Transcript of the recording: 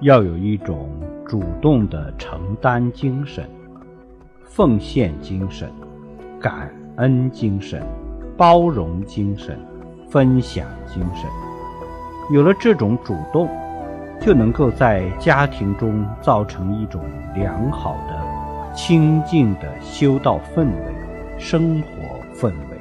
要有一种主动的承担精神、奉献精神、感恩精神、包容精神、分享精神，有了这种主动，就能够在家庭中造成一种良好的、清净的修道氛围、生活氛围。